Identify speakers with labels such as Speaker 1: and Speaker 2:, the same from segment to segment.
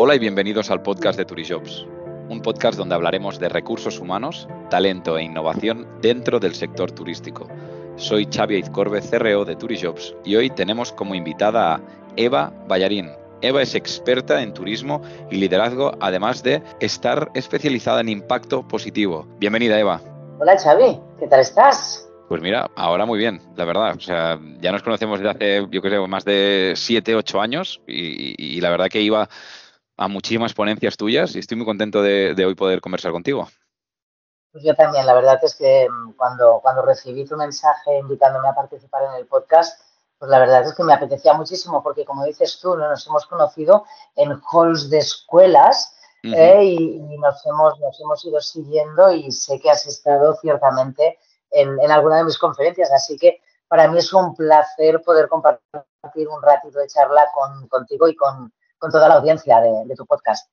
Speaker 1: Hola y bienvenidos al podcast de Turijobs, un podcast donde hablaremos de recursos humanos, talento e innovación dentro del sector turístico. Soy Xavi Aizcorbe, CRO de Turijobs, y hoy tenemos como invitada a Eva Ballarín. Eva es experta en turismo y liderazgo, además de estar especializada en impacto positivo. Bienvenida, Eva.
Speaker 2: Hola, Xavi. ¿Qué tal estás?
Speaker 1: Pues mira, ahora muy bien, la verdad. O sea, ya nos conocemos desde hace, yo creo, más de siete, ocho años y, la verdad que iba a muchísimas ponencias tuyas y estoy muy contento de, hoy poder conversar contigo.
Speaker 2: Pues yo también, la verdad es que mm, cuando, cuando recibí tu mensaje invitándome a participar en el podcast, pues la verdad es que me apetecía muchísimo porque, como dices tú, ¿no? nos hemos conocido en halls de escuelas ¿eh? y, y, nos, hemos, nos hemos ido siguiendo y sé que has estado ciertamente en, alguna de mis conferencias. Así que para mí es un placer poder compartir un ratito de charla contigo y con, toda la audiencia de, tu podcast.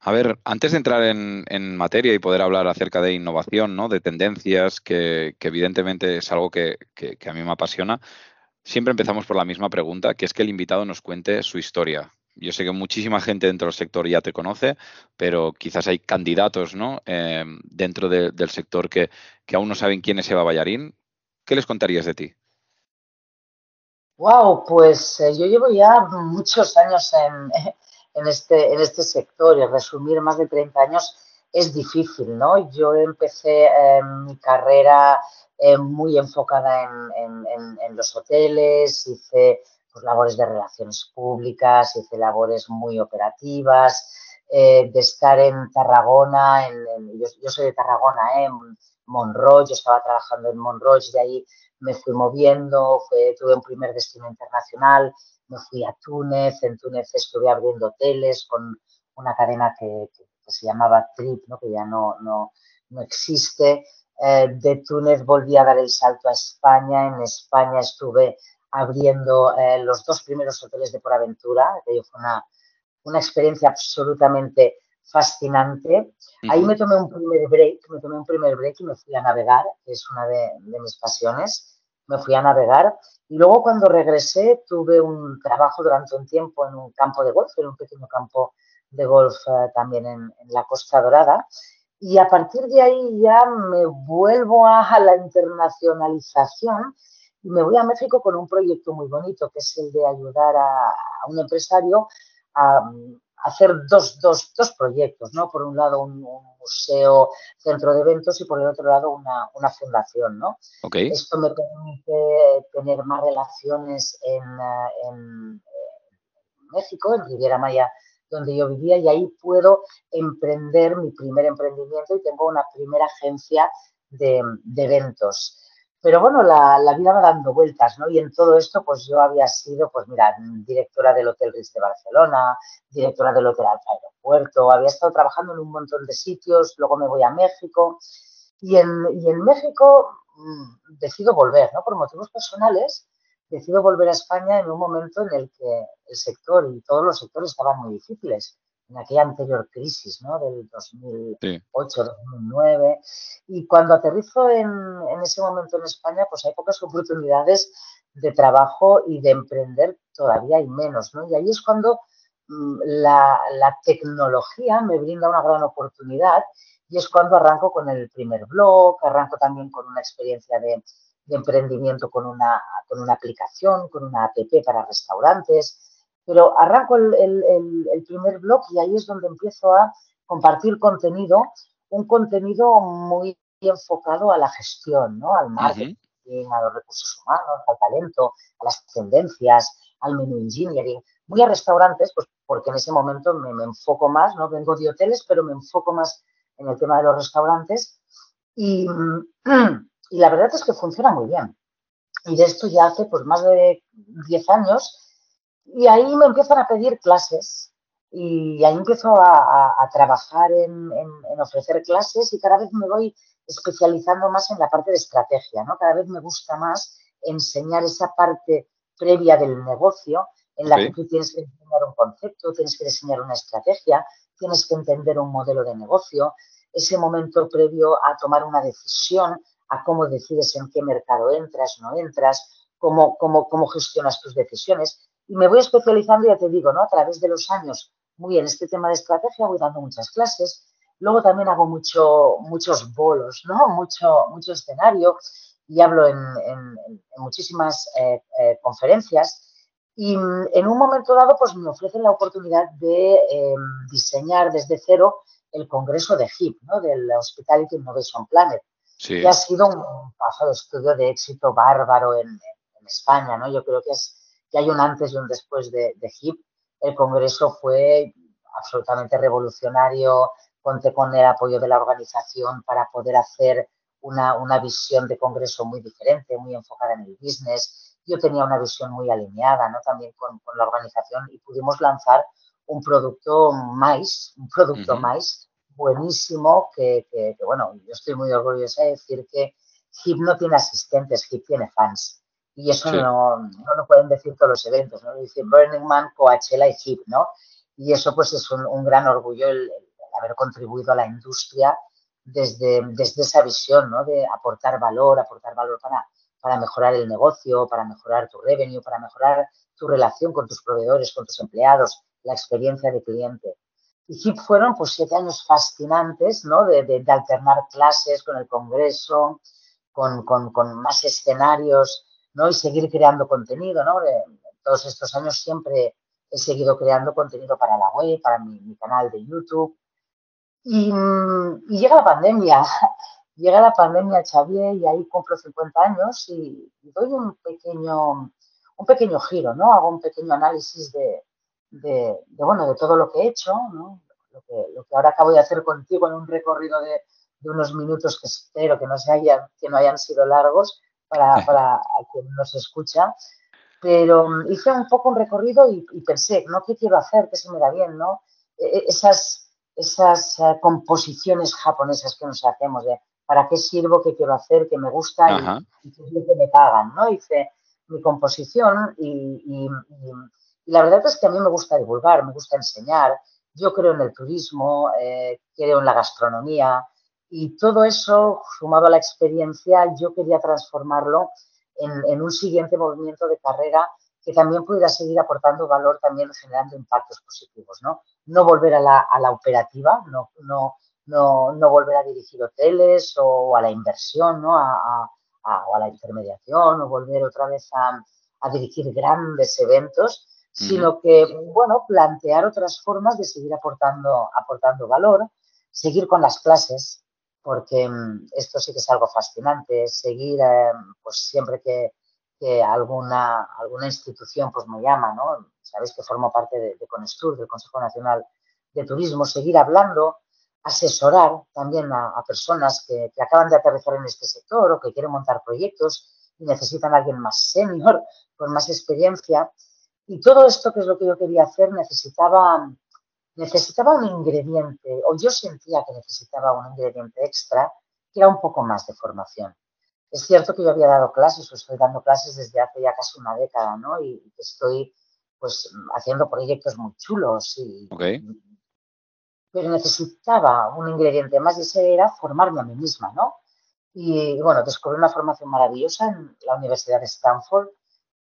Speaker 1: A ver, antes de entrar en, materia y poder hablar acerca de innovación, ¿no? de tendencias, que, evidentemente es algo que, a mí me apasiona, siempre empezamos por la misma pregunta, que es que el invitado nos cuente su historia. Yo sé que muchísima gente dentro del sector ya te conoce, pero quizás hay candidatos ¿no? Eh, dentro del sector que, aún no saben quién es Eva Ballarín. ¿Qué les contarías de ti?
Speaker 2: Wow, pues eh, yo llevo ya muchos años en, este, en este sector y resumir más de 30 años es difícil, ¿no? Yo empecé eh, mi carrera muy enfocada en, los hoteles, hice pues, labores de relaciones públicas, hice labores muy operativas, eh, de estar en Tarragona, en, yo, soy de Tarragona, en Monroe, yo estaba trabajando en Monroe, de ahí me fui moviendo, tuve un primer destino internacional, me fui a Túnez, en Túnez estuve abriendo hoteles con una cadena que, se llamaba Trip, ¿no? que ya no, no, no existe. Eh, de Túnez volví a dar el salto a España, en España estuve abriendo eh, los dos primeros hoteles de Por Aventura. Aquello fue una, una experiencia absolutamente fascinante. Ahí me tomé un primer break, me tomé un primer break y me fui a navegar, que es una de, mis pasiones. Me fui a navegar y luego cuando regresé tuve un trabajo durante un tiempo en un campo de golf, en un pequeño campo de golf eh, también en, la Costa Dorada. Y a partir de ahí ya me vuelvo a la internacionalización y me voy a México con un proyecto muy bonito, que es el de ayudar a, un empresario a, hacer dos, dos, dos, proyectos, ¿no? Por un lado un, museo, centro de eventos y por el otro lado una, una fundación, ¿no? Esto me permite tener más relaciones en, en, México, en Riviera Maya, donde yo vivía, y ahí puedo emprender mi primer emprendimiento y tengo una primera agencia de, de eventos. Pero bueno, la, vida va dando vueltas, ¿no? Y en todo esto, pues yo había sido, pues mira, directora del Hotel Ritz de Barcelona, directora del Hotel Alfa Aeropuerto, había estado trabajando en un montón de sitios, luego me voy a México y en, y en México mm, decido volver, ¿no? Por motivos personales, decido volver a España en un momento en el que el sector y todos los sectores estaban muy difíciles en aquella anterior crisis, ¿no? Del 2008, 2009. Y cuando aterrizo en, ese momento en España, pues hay pocas oportunidades de trabajo y de emprender todavía hay menos, ¿no? Y ahí es cuando mm, la, tecnología me brinda una gran oportunidad y es cuando arranco con el primer blog, arranco también con una experiencia de, de emprendimiento con una, con una aplicación, con una app para restaurantes, pero arranco el, primer blog y ahí es donde empiezo a compartir contenido, un contenido muy enfocado a la gestión, ¿no? al marketing, a los recursos humanos, al talento, a las tendencias, al menú engineering. Voy a restaurantes, pues porque en ese momento me, enfoco más, ¿no? Vengo de hoteles, pero me enfoco más en el tema de los restaurantes y, y la verdad es que funciona muy bien. Y de esto ya hace pues más de 10 años y ahí me empiezan a pedir clases y ahí empiezo a, trabajar en, ofrecer clases y cada vez me voy especializando más en la parte de estrategia, ¿no? Cada vez me gusta más enseñar esa parte previa del negocio en la que tú tienes que enseñar un concepto, tienes que diseñar una estrategia, tienes que entender un modelo de negocio, ese momento previo a tomar una decisión, a cómo decides en qué mercado entras, no entras, cómo, cómo, cómo gestionas tus decisiones. Y me voy especializando, ya te digo, ¿no? A través de los años muy en este tema de estrategia, voy dando muchas clases. Luego también hago mucho, muchos bolos, ¿no? Mucho, mucho escenario y hablo en, muchísimas eh, eh, conferencias. Y mm, en un momento dado, pues me ofrecen la oportunidad de em, diseñar desde cero el congreso de HIP, ¿no? Del Hospitality Innovation Planet, que ha sido un paso de estudio de éxito bárbaro en, España, ¿no? Yo creo que, es, que hay un antes y un después de, de HIP. El congreso fue absolutamente revolucionario, conté con el apoyo de la organización para poder hacer una, una visión de congreso muy diferente, muy enfocada en el business. Yo tenía una visión muy alineada ¿no? también con, con la organización y pudimos lanzar un producto más, un producto más buenísimo que, que, bueno, yo estoy muy orgullosa de decir que HIP no tiene asistentes, HIP tiene fans. Y eso no, no lo pueden decir todos los eventos, ¿no? Dice Burning Man, Coachella y HIP, ¿no? Y eso pues es un, un gran orgullo el, el, haber contribuido a la industria desde, desde esa visión, ¿no? De aportar valor, aportar valor para, para mejorar el negocio, para mejorar tu revenue, para mejorar tu relación con tus proveedores, con tus empleados, la experiencia de cliente. Y HIP fueron pues siete años fascinantes, ¿no? De, de, de alternar clases con el congreso, con, con, con, más escenarios, ¿no? Y seguir creando contenido, ¿no? Todos estos años siempre he seguido creando contenido para la web, para mi, mi canal de YouTube. Y, y, llega la pandemia, llega la pandemia, Xavier, y ahí cumplo 50 años y, y doy un pequeño, un pequeño giro, ¿no? Hago un pequeño análisis de, de, de, bueno, de todo lo que he hecho, ¿no? lo, que, lo que ahora acabo de hacer contigo en un recorrido de, de unos minutos que espero que no, se hayan, que no hayan sido largos para, para quien nos escucha. Pero mm, hice un poco un recorrido y, y, pensé, ¿no? ¿Qué quiero hacer? ¿Qué se me da bien? ¿no? E, e, esas, esas uh, composiciones japonesas que nos hacemos de para qué sirvo, qué quiero hacer, qué me gusta y, y, qué es lo que me pagan. ¿no? Hice mi composición y, y y la verdad es que a mí me gusta divulgar, me gusta enseñar. Yo creo en el turismo, eh, creo en la gastronomía y todo eso, sumado a la experiencia, yo quería transformarlo en, en un siguiente movimiento de carrera que también pudiera seguir aportando valor, también generando impactos positivos, ¿no? No volver a la, a la operativa, no, no, no, no, volver a dirigir hoteles o a la inversión, ¿no? A, a, o a la intermediación o volver otra vez a, a dirigir grandes eventos, sino que, bueno, plantear otras formas de seguir aportando, aportando valor, seguir con las clases, porque mm, esto sí que es algo fascinante, seguir, eh, pues siempre que, alguna, alguna institución pues me llama, ¿no? Sabéis que formo parte de, de Conestur, del Consejo Nacional de Turismo, seguir hablando, asesorar también a, a personas que, que, acaban de aterrizar en este sector o que quieren montar proyectos y necesitan a alguien más senior, con más experiencia. Y todo esto, que es lo que yo quería hacer, necesitaba, necesitaba un ingrediente, o yo sentía que necesitaba un ingrediente extra, que era un poco más de formación. Es cierto que yo había dado clases, o estoy dando clases desde hace ya casi una década, ¿no? Y estoy, pues, haciendo proyectos muy chulos. Y,
Speaker 1: okay.
Speaker 2: Pero necesitaba un ingrediente más y ese era formarme a mí misma, ¿no? Y, bueno, descubrí una formación maravillosa en la Universidad de Stanford,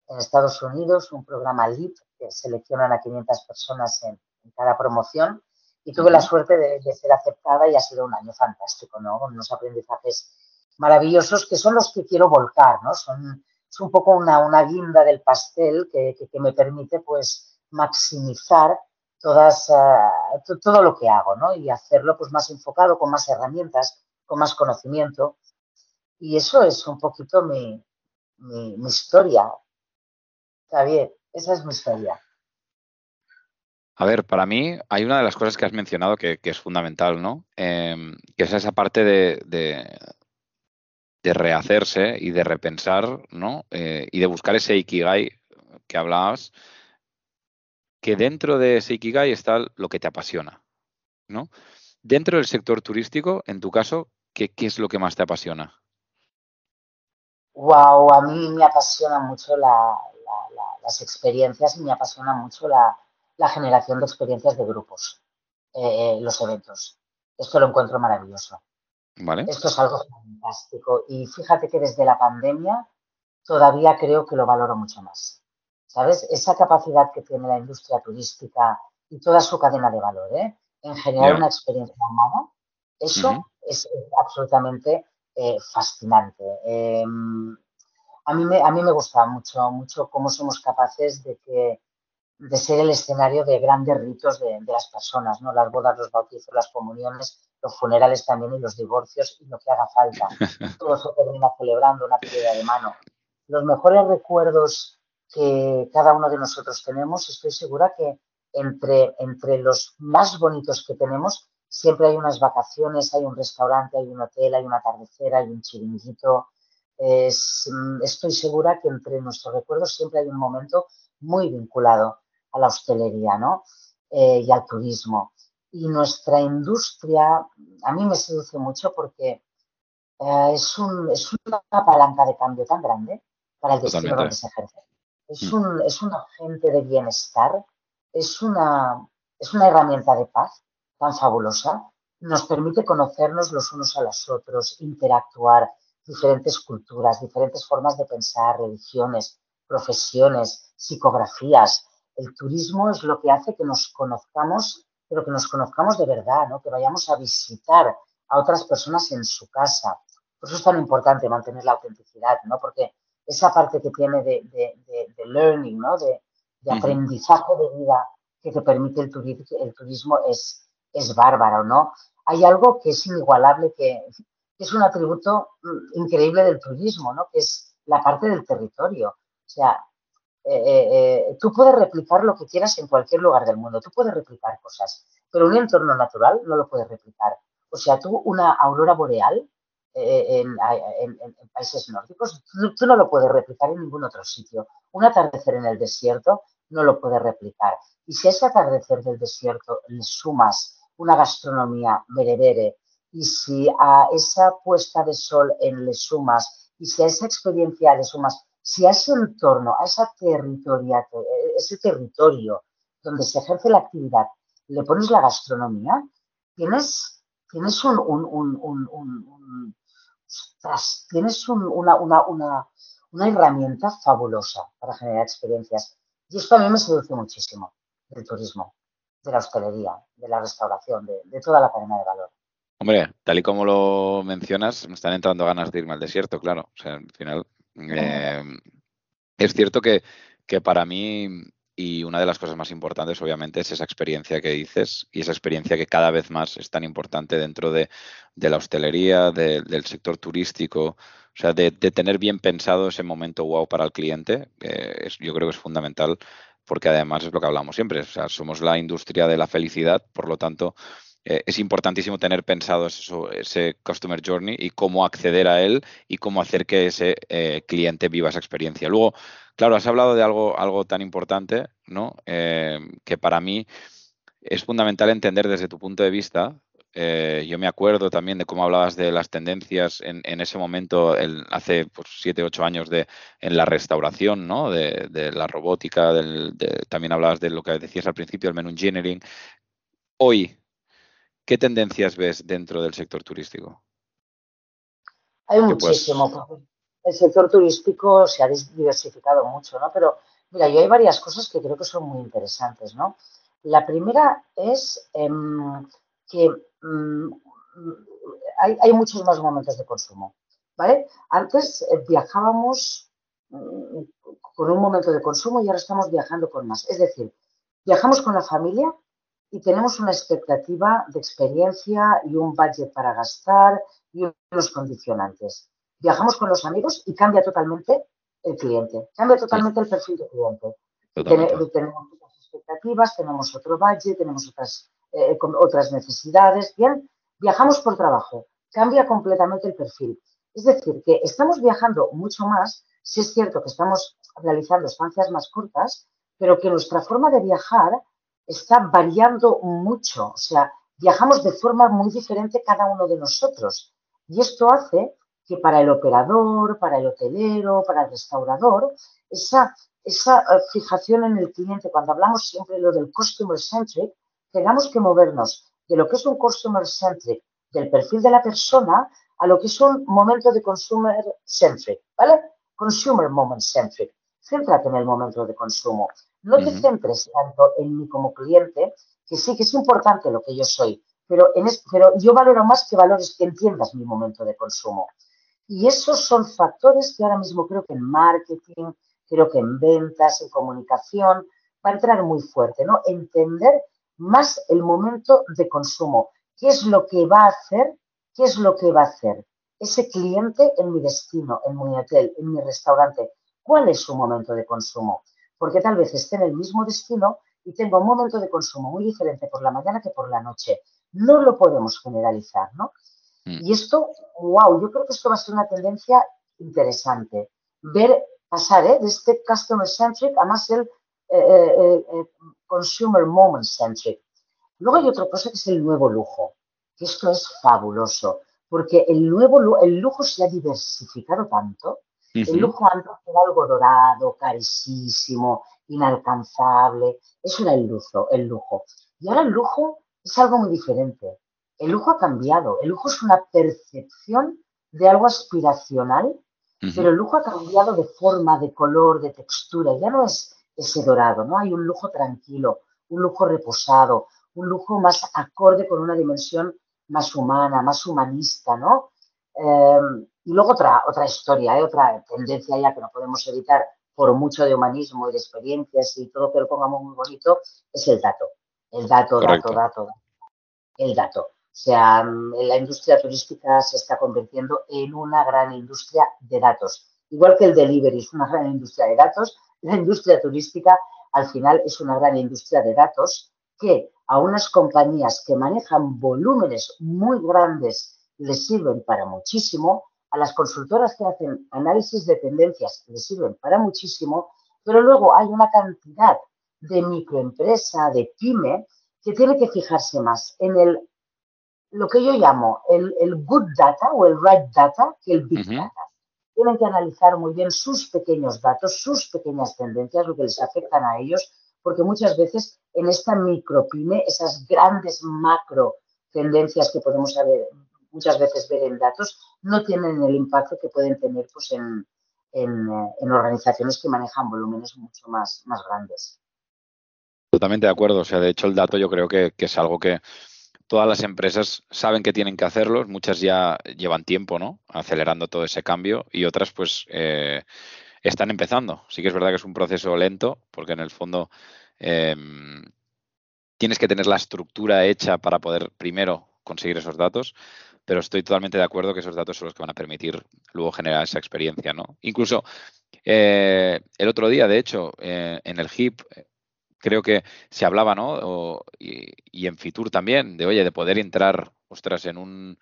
Speaker 2: en Estados Unidos, un programa LEAP que seleccionan a 500 personas en, en cada promoción y tuve la suerte de, de, ser aceptada y ha sido un año fantástico, ¿no? Con unos aprendizajes maravillosos que son los que quiero volcar, ¿no? Son, es un poco una, una guinda del pastel que, que, que, me permite, pues, maximizar todas, uh, todo lo que hago, ¿no? Y hacerlo, pues, más enfocado, con más herramientas, con más conocimiento. Y eso es un poquito mi, mi, mi historia. Bien, esa es mi historia.
Speaker 1: A ver, para mí hay una de las cosas que has mencionado que, es fundamental, ¿no? Eh, que es esa parte de, rehacerse y de repensar, ¿no? Eh, y de buscar ese Ikigai que hablabas, que dentro de ese Ikigai está lo que te apasiona, ¿no? Dentro del sector turístico, en tu caso, ¿qué, es lo que más te apasiona?
Speaker 2: Wow, a mí me apasiona mucho la, las experiencias y me apasiona mucho la, la generación de experiencias de grupos, eh, los eventos. Esto lo encuentro maravilloso.
Speaker 1: Vale.
Speaker 2: Esto es algo fantástico. Y fíjate que desde la pandemia todavía creo que lo valoro mucho más. ¿Sabes? Esa capacidad que tiene la industria turística y toda su cadena de valor, ¿eh? en generar una experiencia humana, eso es, absolutamente eh, fascinante. Em, a, mí me, a mí me gusta mucho, mucho cómo somos capaces de que de ser el escenario de grandes ritos de, las personas, ¿no? Las bodas, los bautizos, las comuniones, los funerales también y los divorcios y lo que haga falta. Todo se termina celebrando una pérdida de mano. Los mejores recuerdos que cada uno de nosotros tenemos, estoy segura que entre, entre los más bonitos que tenemos, siempre hay unas vacaciones, hay un restaurante, hay un hotel, hay un atardecer, hay un chiringuito. estoy segura que entre nuestros recuerdos siempre hay un momento muy vinculado a la hostelería ¿no? Eh, y al turismo. Y nuestra industria, a mí me seduce mucho porque eh, es, un, es, una palanca de cambio tan grande para el destino donde se ejerce. Es, mm. un, es un agente de bienestar, es una, es una herramienta de paz tan fabulosa, nos permite conocernos los unos a los otros, interactuar, diferentes culturas, diferentes formas de pensar, religiones, profesiones, psicografías, el turismo es lo que hace que nos conozcamos, pero que nos conozcamos de verdad, ¿no? Que vayamos a visitar a otras personas en su casa. Por eso es tan importante mantener la autenticidad, ¿no? Porque esa parte que tiene de, learning, ¿no? De, aprendizaje de vida que te permite el, turismo, el turismo es, es bárbaro, ¿no? Hay algo que es inigualable, que, que es un atributo mm, increíble del turismo, ¿no? Que es la parte del territorio. O sea, eh, eh, eh, tú puedes replicar lo que quieras en cualquier lugar del mundo, tú puedes replicar cosas, pero un entorno natural no lo puedes replicar. O sea, tú una aurora boreal en, países nórdicos, tú, no lo puedes replicar en ningún otro sitio. Un atardecer en el desierto no lo puedes replicar. Y si a ese atardecer del desierto le sumas una gastronomía berebere, y si a esa puesta de sol en le sumas, y si a esa experiencia le sumas si a ese entorno, a esa territoria, ese territorio donde se ejerce la actividad, le pones la gastronomía, tienes, tienes un, tienes una, una, herramienta fabulosa para generar experiencias. Y esto a mí me seduce muchísimo del turismo, de la hostelería, de la restauración, de, de toda la cadena de valor.
Speaker 1: Hombre, tal y como lo mencionas, me están entrando ganas de irme al desierto, claro. O sea, al final Em, es cierto que, para mí, y una de las cosas más importantes, obviamente, es esa experiencia que dices y esa experiencia que cada vez más es tan importante dentro de, la hostelería, del sector turístico, o sea, de, tener bien pensado ese momento wow para el cliente, yo creo que es fundamental porque además es lo que hablamos siempre, o sea, somos la industria de la felicidad, por lo tanto, eh, es importantísimo tener pensado ese Customer Journey y cómo acceder a él y cómo hacer que ese eh, cliente viva esa experiencia. Luego, claro, has hablado de algo, algo tan importante, ¿no? Eh, que para mí es fundamental entender desde tu punto de vista. yo me acuerdo también de cómo hablabas de las tendencias en, ese momento, hace pues, siete, ocho años, de, en la restauración, ¿no? De, la robótica, también hablabas de lo que decías al principio, el menú engineering. Hoy, ¿Qué tendencias ves dentro del sector turístico?
Speaker 2: Hay muchísimo. El sector turístico se ha diversificado mucho, ¿no? Pero mira, yo hay varias cosas que creo que son muy interesantes, ¿no? La primera es em, que mm, hay, muchos más momentos de consumo, ¿vale? Antes eh, viajábamos mm, con un momento de consumo y ahora estamos viajando con más. Es decir, viajamos con la familia y tenemos una expectativa de experiencia y un budget para gastar y unos condicionantes. Viajamos con los amigos y cambia totalmente el cliente, cambia totalmente el perfil del cliente. tenemos otras expectativas, tenemos otro budget, tenemos otras, eh, otras necesidades. Bien, viajamos por trabajo, cambia completamente el perfil. Es decir, que estamos viajando mucho más, si es cierto que estamos realizando estancias más cortas, pero que nuestra forma de viajar está variando mucho. O sea, viajamos de forma muy diferente cada uno de nosotros. Y esto hace que para el operador, para el hotelero, para el restaurador, esa, esa eh, fijación en el cliente, cuando hablamos siempre de lo del customer centric, tengamos que movernos de lo que es un customer centric, del perfil de la persona, a lo que es un momento de consumer centric, ¿vale? Consumer moment centric. Céntrate en el momento de consumo. No te centres tanto en mí como cliente, que sí que es importante lo que yo soy, pero, en pero yo valoro más que valores que entiendas mi momento de consumo. Y esos son factores que ahora mismo creo que en marketing, creo que en ventas, en comunicación, va a entrar muy fuerte, ¿no? Entender más el momento de consumo. ¿Qué es lo que va a hacer? ¿Qué es lo que va a hacer ese cliente en mi destino, en mi hotel, en mi restaurante? ¿Cuál es su momento de consumo? Porque tal vez esté en el mismo destino y tenga un momento de consumo muy diferente por la mañana que por la noche. No lo podemos generalizar, ¿no? Mm. Y esto, wow, yo creo que esto va a ser una tendencia interesante. Ver pasar ¿eh? de este customer centric a más el eh, eh, consumer moment centric. Luego hay otra cosa que es el nuevo lujo, que esto es fabuloso, porque el nuevo el lujo se ha diversificado tanto. El lujo antes era algo dorado, carísimo, inalcanzable. Eso era el lujo, el lujo. Y ahora el lujo es algo muy diferente. El lujo ha cambiado. El lujo es una percepción de algo aspiracional, pero el lujo ha cambiado de forma, de color, de textura. Ya no es ese dorado, ¿no? Hay un lujo tranquilo, un lujo reposado, un lujo más acorde con una dimensión más humana, más humanista, ¿no? Em, y luego otra, otra historia, ¿eh? otra tendencia ya que no podemos evitar por mucho de humanismo y de experiencias y todo que lo pongamos muy bonito, es el dato. El dato, dato, dato, el dato. O sea, la industria turística se está convirtiendo en una gran industria de datos. Igual que el delivery es una gran industria de datos, la industria turística al final es una gran industria de datos que a unas compañías que manejan volúmenes muy grandes les sirven para muchísimo, a las consultoras que hacen análisis de tendencias les sirven para muchísimo, pero luego hay una cantidad de microempresa, de pyme, que tiene que fijarse más en el lo que yo llamo el, good data o el right data que el big data. Tienen que analizar muy bien sus pequeños datos, sus pequeñas tendencias, lo que les afectan a ellos, porque muchas veces en esta micropyme, esas grandes macro tendencias que podemos saber, muchas veces ver en datos, no tienen el impacto que pueden tener pues, en, organizaciones que manejan volúmenes mucho más, más grandes.
Speaker 1: Totalmente de acuerdo. O sea, de hecho, el dato yo creo que es algo que, todas las empresas saben que tienen que hacerlo, muchas ya llevan tiempo, ¿no? Acelerando todo ese cambio y otras, pues, eh, están empezando. Sí que es verdad que es un proceso lento, porque en el fondo em, tienes que tener la estructura hecha para poder primero conseguir esos datos, pero estoy totalmente de acuerdo que esos datos son los que van a permitir luego generar esa experiencia, ¿no? Incluso eh, el otro día, de hecho, eh, en el HIP creo que se hablaba, ¿no? y, en Fitur también, de oye, de poder entrar, ostras, en un,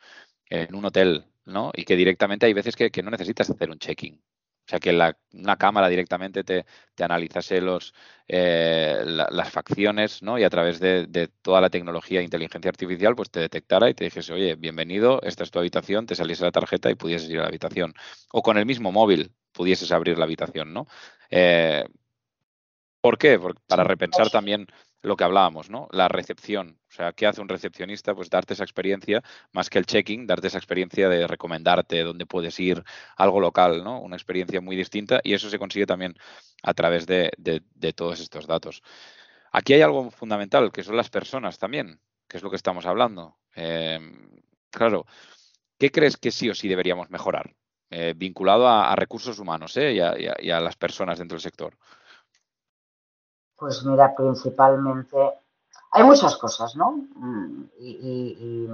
Speaker 1: en un hotel, ¿no? Y que directamente hay veces que, no necesitas hacer un check-in. O sea, que la, una cámara directamente te, te analizase los, eh, las facciones, ¿no? Y a través de, toda la tecnología de inteligencia artificial, pues te detectara y te dijese, oye, bienvenido, esta es tu habitación, te saliese la tarjeta y pudieses ir a la habitación. O con el mismo móvil pudieses abrir la habitación, ¿no? Eh, ¿Por qué? para repensar también lo que hablábamos, ¿no? La recepción. O sea, ¿qué hace un recepcionista? Pues darte esa experiencia, más que el checking, darte esa experiencia de recomendarte dónde puedes ir, algo local, ¿no? Una experiencia muy distinta y eso se consigue también a través de, todos estos datos. Aquí hay algo fundamental, que son las personas también, que es lo que estamos hablando. Em, claro, ¿qué crees que sí o sí deberíamos mejorar? Eh, vinculado a, recursos humanos ¿eh? y a las personas dentro del sector.
Speaker 2: Pues mira, principalmente hay muchas cosas, ¿no? Mm, y,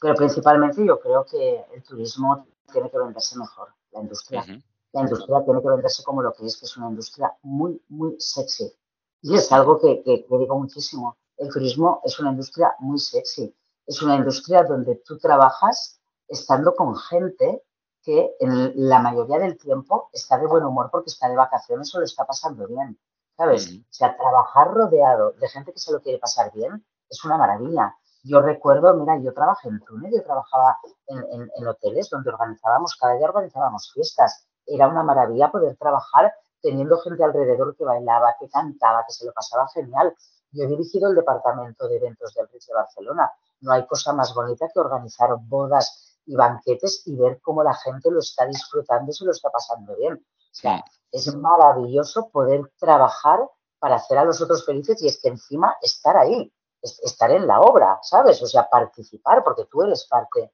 Speaker 2: pero principalmente yo creo que el turismo tiene que venderse mejor, la industria. La industria tiene que venderse como lo que es, que es una industria muy, muy sexy. Y es algo que, que, digo muchísimo. El turismo es una industria muy sexy. Es una industria donde tú trabajas estando con gente que en la mayoría del tiempo está de buen humor porque está de vacaciones o lo está pasando bien. ¿Sabes? O sea, trabajar rodeado de gente que se lo quiere pasar bien es una maravilla. Yo recuerdo, mira, yo trabajé en Túnez, yo trabajaba en, hoteles donde organizábamos, cada día organizábamos fiestas. Era una maravilla poder trabajar teniendo gente alrededor que bailaba, que cantaba, que se lo pasaba genial. Yo he dirigido el departamento de eventos del Ritz de Barcelona. No hay cosa más bonita que organizar bodas y banquetes y ver cómo la gente lo está disfrutando y se lo está pasando bien. Sea, es maravilloso poder trabajar para hacer a los otros felices y es que encima estar ahí, estar en la obra, ¿sabes? O sea, participar, porque tú eres parte,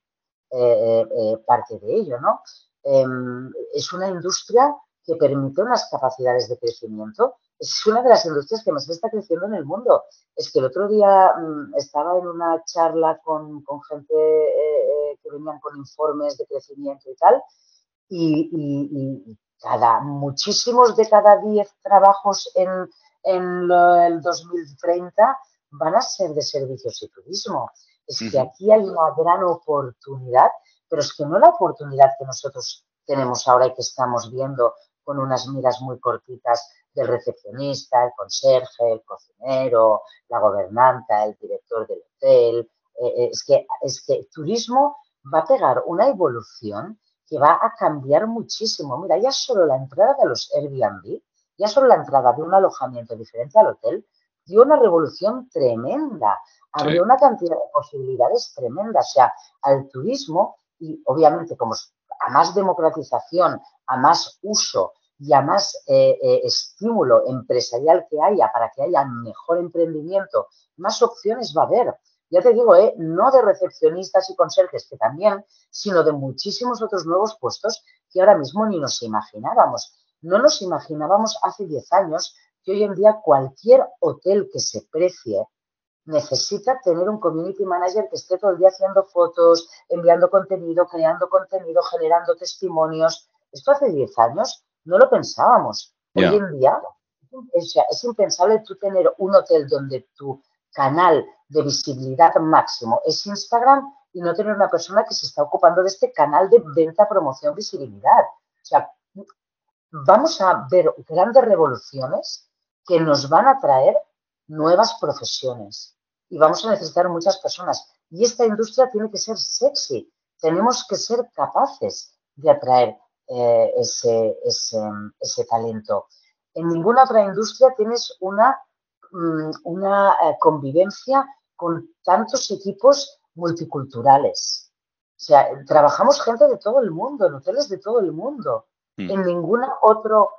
Speaker 2: eh, eh, parte de ello, ¿no? Em, es una industria que permite unas capacidades de crecimiento. Es una de las industrias que más está creciendo en el mundo. Es que el otro día mm, estaba en una charla con, con gente eh, que venían con informes de crecimiento y tal, y, y, cada, muchísimos de cada diez trabajos en, en el 2030 van a ser de servicios y turismo. Es que aquí hay una gran oportunidad, pero es que no la oportunidad que nosotros tenemos ahora y que estamos viendo con unas miras muy cortitas del recepcionista, el conserje, el cocinero, la gobernanta, el director del hotel. Eh, eh, es, que, es que el turismo va a pegar una evolución que va a cambiar muchísimo. Mira, ya solo la entrada de los Airbnb, ya solo la entrada de un alojamiento diferente al hotel, dio una revolución tremenda, abrió una cantidad de posibilidades tremendas. O sea, al turismo y obviamente como a más democratización, a más uso y a más eh, eh, estímulo empresarial que haya para que haya mejor emprendimiento, más opciones va a haber. Ya te digo, eh, no de recepcionistas y conserjes, que también, sino de muchísimos otros nuevos puestos que ahora mismo ni nos imaginábamos. No nos imaginábamos hace 10 años que hoy en día cualquier hotel que se precie necesita tener un community manager que esté todo el día haciendo fotos, enviando contenido, creando contenido, generando testimonios. Esto hace 10 años no lo pensábamos. Hoy en día es impensable tú tener un hotel donde tu canal de visibilidad máximo es Instagram y no tener una persona que se está ocupando de este canal de venta, promoción, visibilidad. O sea, vamos a ver grandes revoluciones que nos van a traer nuevas profesiones y vamos a necesitar muchas personas. Y esta industria tiene que ser sexy. Tenemos que ser capaces de atraer eh, ese, ese, talento. En ninguna otra industria tienes una, una eh, convivencia con tantos equipos multiculturales. O sea, trabajamos gente de todo el mundo, en hoteles de todo el mundo. Mm. En ningún otro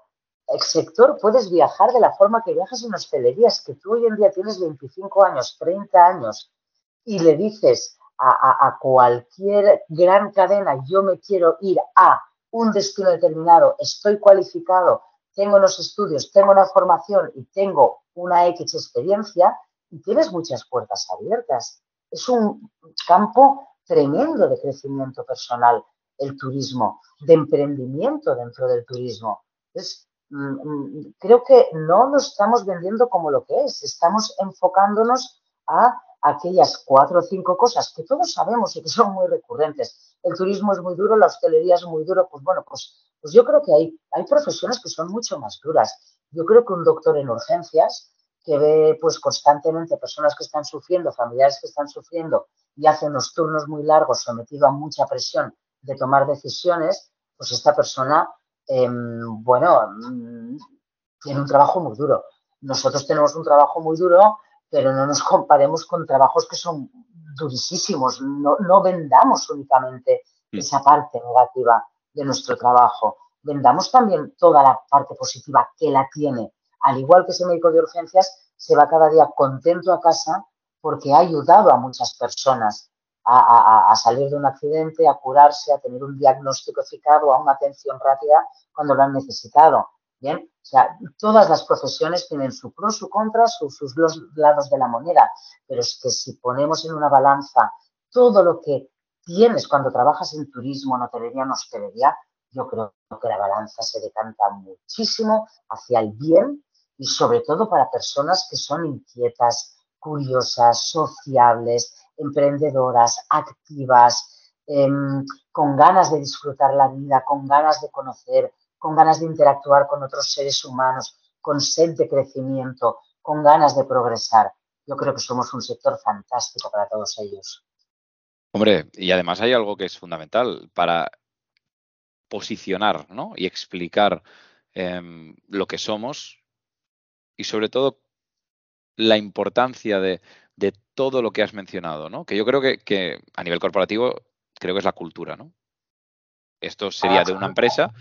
Speaker 2: sector puedes viajar de la forma que viajas en hostelerías, que tú hoy en día tienes 25 años, 30 años, y le dices a, a cualquier gran cadena, yo me quiero ir a un destino determinado, estoy cualificado, tengo los estudios, tengo la formación y tengo una X experiencia, y tienes muchas puertas abiertas. Es un campo tremendo de crecimiento personal el turismo, de emprendimiento dentro del turismo. Mm, mm, creo que no lo estamos vendiendo como lo que es, estamos enfocándonos a aquellas cuatro o cinco cosas que todos sabemos y que son muy recurrentes. El turismo es muy duro, la hostelería es muy duro, pues bueno, pues, pues yo creo que hay, hay profesiones que son mucho más duras. Yo creo que un doctor en urgencias que ve pues constantemente personas que están sufriendo, familiares que están sufriendo y hace unos turnos muy largos sometido a mucha presión de tomar decisiones, pues esta persona Em, bueno, mm, tiene un trabajo muy duro. Nosotros tenemos un trabajo muy duro, pero no nos comparemos con trabajos que son durísimos. No, no vendamos únicamente esa parte negativa de nuestro trabajo. Vendamos también toda la parte positiva que la tiene. Al igual que ese médico de urgencias, se va cada día contento a casa porque ha ayudado a muchas personas a, salir de un accidente, a curarse, a tener un diagnóstico eficaz o a una atención rápida cuando lo han necesitado. Bien, o sea, todas las profesiones tienen su pro, su contra, sus dos lados de la moneda, pero es que si ponemos en una balanza todo lo que tienes cuando trabajas en turismo, en hotelería, en hostelería, yo creo que la balanza se decanta muchísimo hacia el bien y sobre todo para personas que son inquietas, curiosas, sociables, emprendedoras, activas, em, con ganas de disfrutar la vida, con ganas de conocer, con ganas de interactuar con otros seres humanos, con sed de crecimiento, con ganas de progresar. Yo creo que somos un sector fantástico para todos ellos.
Speaker 1: Hombre, y además hay algo que es fundamental para posicionar ¿no? y explicar em, lo que somos y sobre todo la importancia de, de todo lo que has mencionado, ¿no? Que yo creo que, a nivel corporativo creo que es la cultura, ¿no? Esto sería de una empresa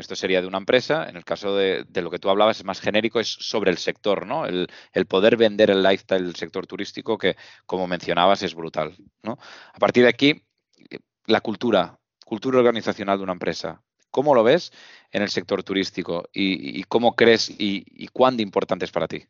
Speaker 1: esto sería de una empresa. En el caso de, lo que tú hablabas es más genérico, es sobre el sector, ¿no? El, poder vender el lifestyle del sector turístico que, como mencionabas, es brutal, ¿no? A partir de aquí, la cultura, cultura organizacional de una empresa. ¿Cómo lo ves en el sector turístico y, cómo crees y, y cuán importante es para ti?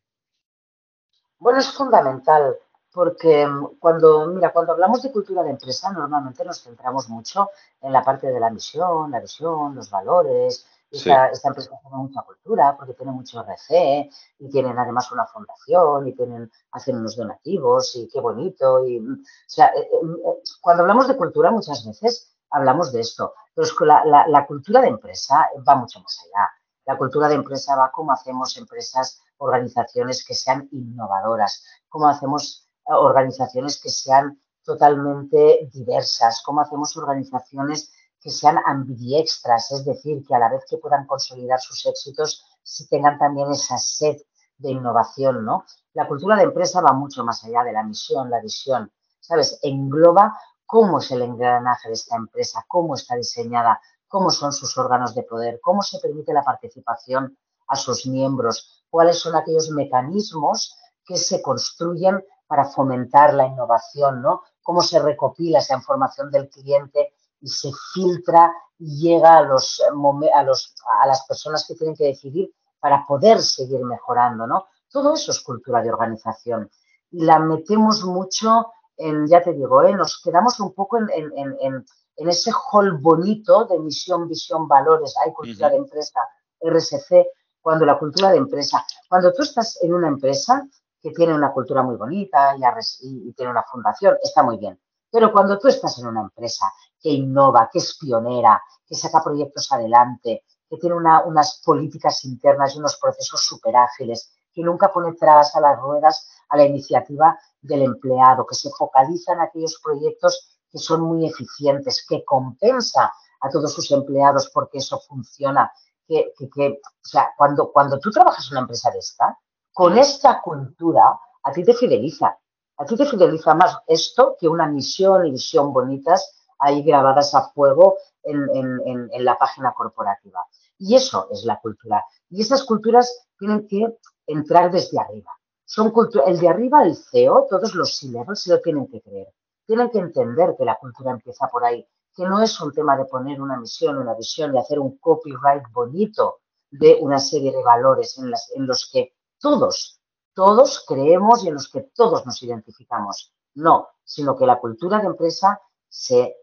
Speaker 2: Bueno, es fundamental porque mm, cuando, mira, cuando hablamos de cultura de empresa, normalmente nos centramos mucho en la parte de la misión, la visión, los valores. Esta, empresa tiene mucha cultura porque tiene mucho RC y tienen además una fundación y tienen, hacen unos donativos y qué bonito. Y, mm, o sea, eh, eh, eh, cuando hablamos de cultura muchas veces hablamos de esto, pero es que la, cultura de empresa va mucho más allá. La cultura de empresa va cómo hacemos empresas, organizaciones que sean innovadoras, cómo hacemos organizaciones que sean totalmente diversas, cómo hacemos organizaciones que sean ambidiextras, es decir, que a la vez que puedan consolidar sus éxitos, si tengan también esa sed de innovación, ¿no? La cultura de empresa va mucho más allá de la misión, la visión, ¿sabes? Engloba cómo es el engranaje de esta empresa, cómo está diseñada, cómo son sus órganos de poder, cómo se permite la participación a sus miembros, cuáles son aquellos mecanismos que se construyen para fomentar la innovación, ¿no? Cómo se recopila esa información del cliente y se filtra y llega a, los, a las personas que tienen que decidir para poder seguir mejorando, ¿no? Todo eso es cultura de organización. Y la metemos mucho en, ya te digo, ¿eh? nos quedamos un poco en, en, en, en ese hall bonito de misión, visión, valores, hay cultura de empresa, RSC, cuando la cultura de empresa, cuando tú estás en una empresa, que tiene una cultura muy bonita y, tiene una fundación, está muy bien. Pero cuando tú estás en una empresa que innova, que es pionera, que saca proyectos adelante, que tiene unas políticas internas y unos procesos súper ágiles, que nunca pone trabas a las ruedas a la iniciativa del empleado, que se focaliza en aquellos proyectos que son muy eficientes, que compensa a todos sus empleados porque eso funciona. Que, o sea, cuando, cuando tú trabajas en una empresa de esta, con esta cultura a ti te fideliza. A ti te fideliza más esto que una misión y visión bonitas ahí grabadas a fuego en, la página corporativa. Y eso es la cultura. Y esas culturas tienen que entrar desde arriba. Son el de arriba, el CEO, todos los c se lo tienen que creer. Tienen que entender que la cultura empieza por ahí, que no es un tema de poner una misión, una visión y hacer un copyright bonito de una serie de valores en, en los que todos, todos creemos y en los que todos nos identificamos. No, sino que la cultura de empresa se,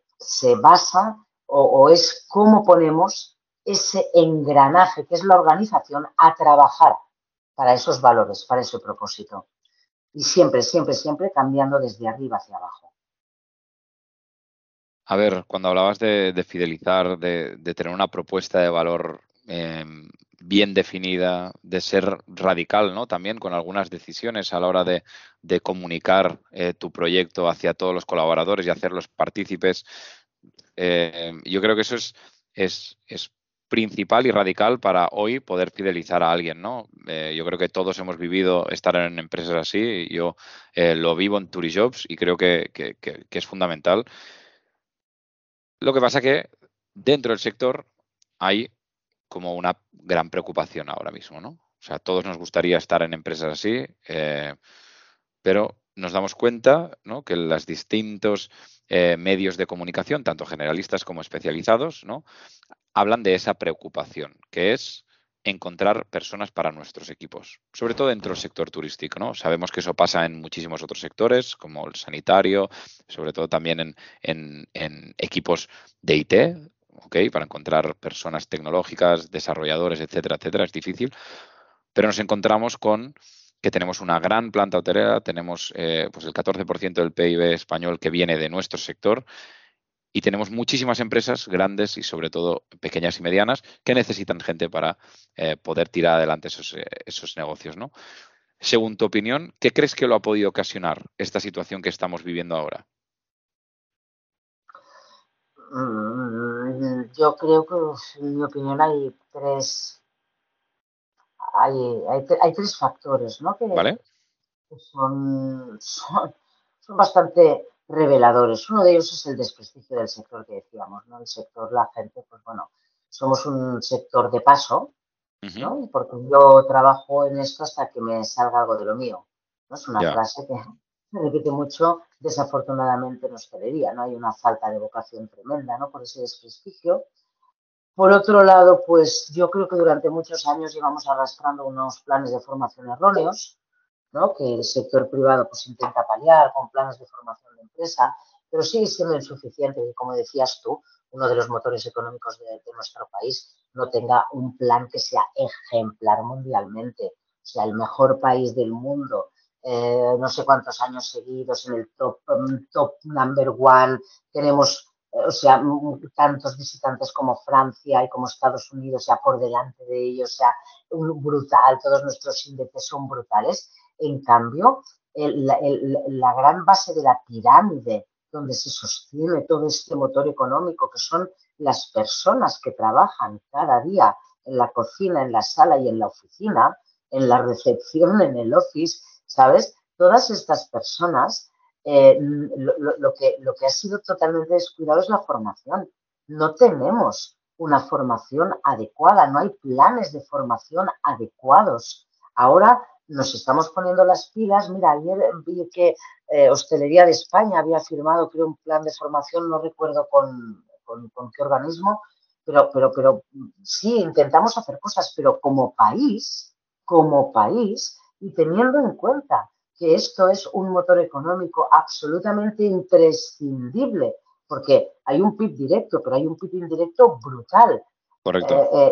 Speaker 2: basa o, es cómo ponemos ese engranaje que es la organización a trabajar para esos valores, para ese propósito. Y siempre, siempre, siempre cambiando desde arriba hacia abajo.
Speaker 1: A ver, cuando hablabas de, fidelizar, de, tener una propuesta de valor em, bien definida, de ser radical, ¿no? También con algunas decisiones a la hora de, comunicar eh, tu proyecto hacia todos los colaboradores y hacerlos partícipes. Eh, yo creo que eso es, es, principal y radical para hoy poder fidelizar a alguien, ¿no? Eh, yo creo que todos hemos vivido estar en empresas así. Yo lo vivo en Turijobs y creo que, es fundamental. Lo que pasa que dentro del sector hay como una gran preocupación ahora mismo, ¿no? O sea, todos nos gustaría estar en empresas así, eh, pero nos damos cuenta ¿no? que los distintos eh, medios de comunicación, tanto generalistas como especializados, ¿no? Hablan de esa preocupación, que es encontrar personas para nuestros equipos, sobre todo dentro del sector turístico. ¿no? Sabemos que eso pasa en muchísimos otros sectores, como el sanitario, sobre todo también en, equipos de IT, para encontrar personas tecnológicas, desarrolladores, etcétera, etcétera, es difícil. Pero nos encontramos con que tenemos una gran planta hotelera, tenemos eh, pues el 14% del PIB español que viene de nuestro sector y tenemos muchísimas empresas grandes y sobre todo pequeñas y medianas que necesitan gente para eh, poder tirar adelante esos, eh, esos negocios. ¿no? Según tu opinión, ¿qué crees que lo ha podido ocasionar esta situación que estamos viviendo ahora?
Speaker 2: Mm, yo creo que, en mi opinión, hay tres, hay, hay, tres factores, ¿no? Que, son, son, bastante reveladores. Uno de ellos es el desprestigio del sector que decíamos, ¿no? El sector, la gente, pues bueno, somos un sector de paso, ¿no? Porque yo trabajo en esto hasta que me salga algo de lo mío. ¿no? Es una frase que se repite mucho, desafortunadamente en hostelería, ¿no? Hay una falta de vocación tremenda, ¿no? Por ese desprestigio. Por otro lado, pues yo creo que durante muchos años llevamos arrastrando unos planes de formación erróneos, ¿no? que el sector privado pues intenta paliar con planes de formación de empresa, pero sigue siendo insuficiente y como decías tú, uno de los motores económicos de, nuestro país no tenga un plan que sea ejemplar mundialmente, o sea, el mejor país del mundo, eh, no sé cuántos años seguidos en el top, um, top number one, tenemos, eh, o sea, tantos visitantes como Francia y como Estados Unidos, ya por delante de ellos, o sea, brutal, todos nuestros índices son brutales. En cambio, la gran base de la pirámide donde se sostiene todo este motor económico, que son las personas que trabajan cada día en la cocina, en la sala y en la oficina, en la recepción, en el office, ¿sabes? Todas estas personas, eh, lo, que, lo que ha sido totalmente descuidado es la formación. No tenemos una formación adecuada, no hay planes de formación adecuados. Ahora nos estamos poniendo las pilas. Mira, ayer vi que eh, Hostelería de España había firmado, creo, un plan de formación, no recuerdo con, qué organismo, pero, pero, pero sí, intentamos hacer cosas, pero como país, como país, y teniendo en cuenta que esto es un motor económico absolutamente imprescindible, porque hay un PIB directo, pero hay un PIB indirecto brutal.
Speaker 1: Correcto.
Speaker 2: Eh, eh,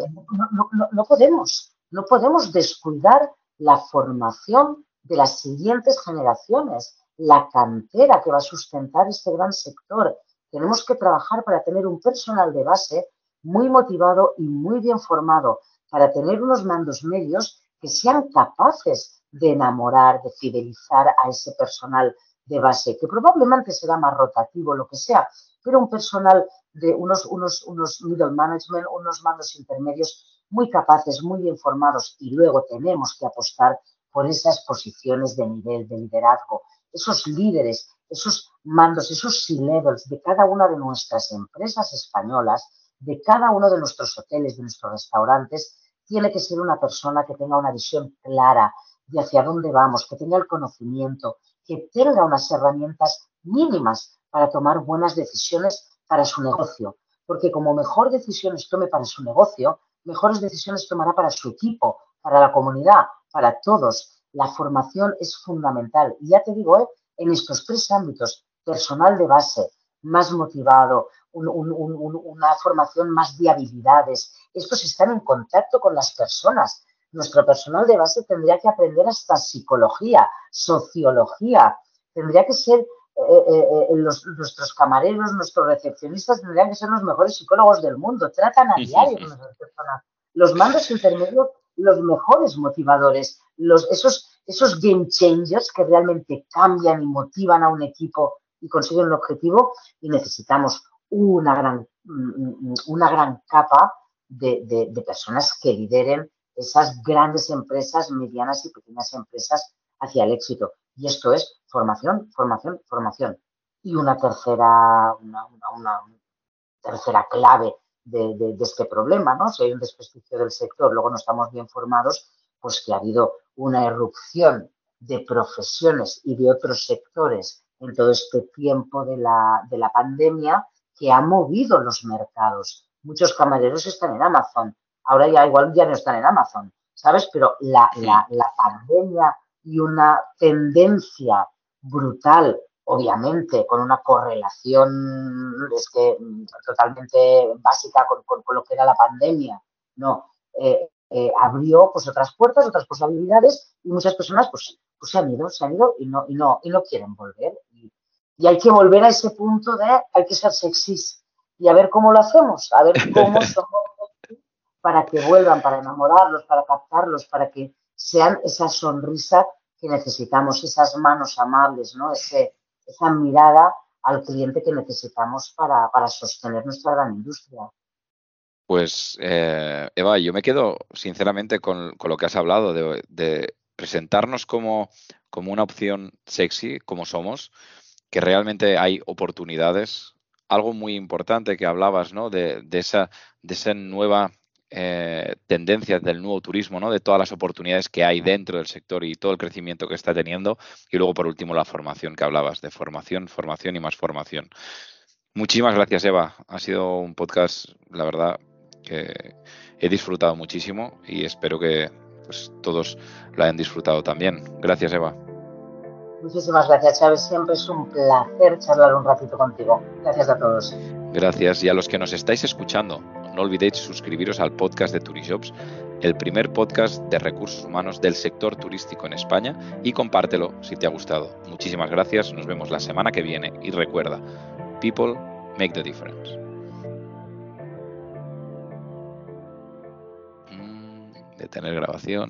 Speaker 2: no podemos, no podemos descuidar la formación de las siguientes generaciones, la cantera que va a sustentar este gran sector. Tenemos que trabajar para tener un personal de base muy motivado y muy bien formado, para tener unos mandos medios que sean capaces de enamorar, de fidelizar a ese personal de base, que probablemente será más rotativo, lo que sea, pero un personal de unos, unos, unos middle management, unos mandos intermedios muy capaces, muy bien formados y luego tenemos que apostar por esas posiciones de nivel de liderazgo, esos líderes, esos mandos, esos C-levels de cada una de nuestras empresas españolas, de cada uno de nuestros hoteles, de nuestros restaurantes, tiene que ser una persona que tenga una visión clara de hacia dónde vamos, que tenga el conocimiento, que tenga unas herramientas mínimas para tomar buenas decisiones para su negocio. Porque como mejor decisiones tome para su negocio, mejores decisiones tomará para su equipo, para la comunidad, para todos. La formación es fundamental. Y ya te digo, ¿eh? en estos tres ámbitos, personal de base, más motivado, una formación más de habilidades, estos están en contacto con las personas. Nuestro personal de base tendría que aprender hasta psicología, sociología, tendría que ser eh, eh, eh, nuestros camareros, nuestros recepcionistas tendrían que ser los mejores psicólogos del mundo. Tratan a diario con las personas. Los mandos intermedios, los mejores motivadores, los, esos, esos game changers que realmente cambian y motivan a un equipo y consiguen un objetivo. Y necesitamos una gran, mm, mm, una gran capa de, de personas que lideren esas grandes empresas, medianas y pequeñas empresas hacia el éxito. Y esto es formación, formación, formación. Y una tercera, una, tercera clave de, este problema, ¿no? Si hay un desprestigio del sector, luego no estamos bien formados, pues que ha habido una erupción de profesiones y de otros sectores en todo este tiempo de la, de la pandemia que ha movido los mercados. Muchos camareros están en Amazon, ahora ya igual ya no están en Amazon, ¿sabes? Pero la, la, la pandemia y una tendencia brutal, obviamente, con una correlación es que, totalmente básica con, lo que era la pandemia, no, eh, eh, abrió pues otras puertas, otras posibilidades y muchas personas pues, pues se han ido, se han ido y no, y no, y no quieren volver. Y, hay que volver a ese punto de hay que ser sexys y a ver cómo lo hacemos, a ver cómo somos para que vuelvan, para enamorarlos, para captarlos, para que sean esa sonrisa que necesitamos, esas manos amables, ¿no? Ese, esa mirada al cliente que necesitamos para, sostener nuestra gran industria.
Speaker 1: Pues, eh, Eva, yo me quedo sinceramente con, lo que has hablado de, presentarnos como, como, una opción sexy, como somos, que realmente hay oportunidades, algo muy importante que hablabas, ¿no? De, esa, de esa nueva eh, tendencia del nuevo turismo, ¿no? De todas las oportunidades que hay dentro del sector y todo el crecimiento que está teniendo. Y luego, por último, la formación que hablabas, de formación, formación y más formación. Muchísimas gracias, Eva. Ha sido un podcast, la verdad, que he disfrutado muchísimo y espero que pues, todos lo hayan disfrutado también. Gracias, Eva.
Speaker 2: Muchísimas gracias, Chávez. Siempre es un placer charlar un ratito contigo. Gracias a todos.
Speaker 1: Gracias. Y a los que nos estáis escuchando, no olvidéis suscribiros al podcast de Turishops, el primer podcast de recursos humanos del sector turístico en España, y compártelo si te ha gustado. Muchísimas gracias. Nos vemos la semana que viene. Y recuerda, people make the difference. Mm, detener grabación.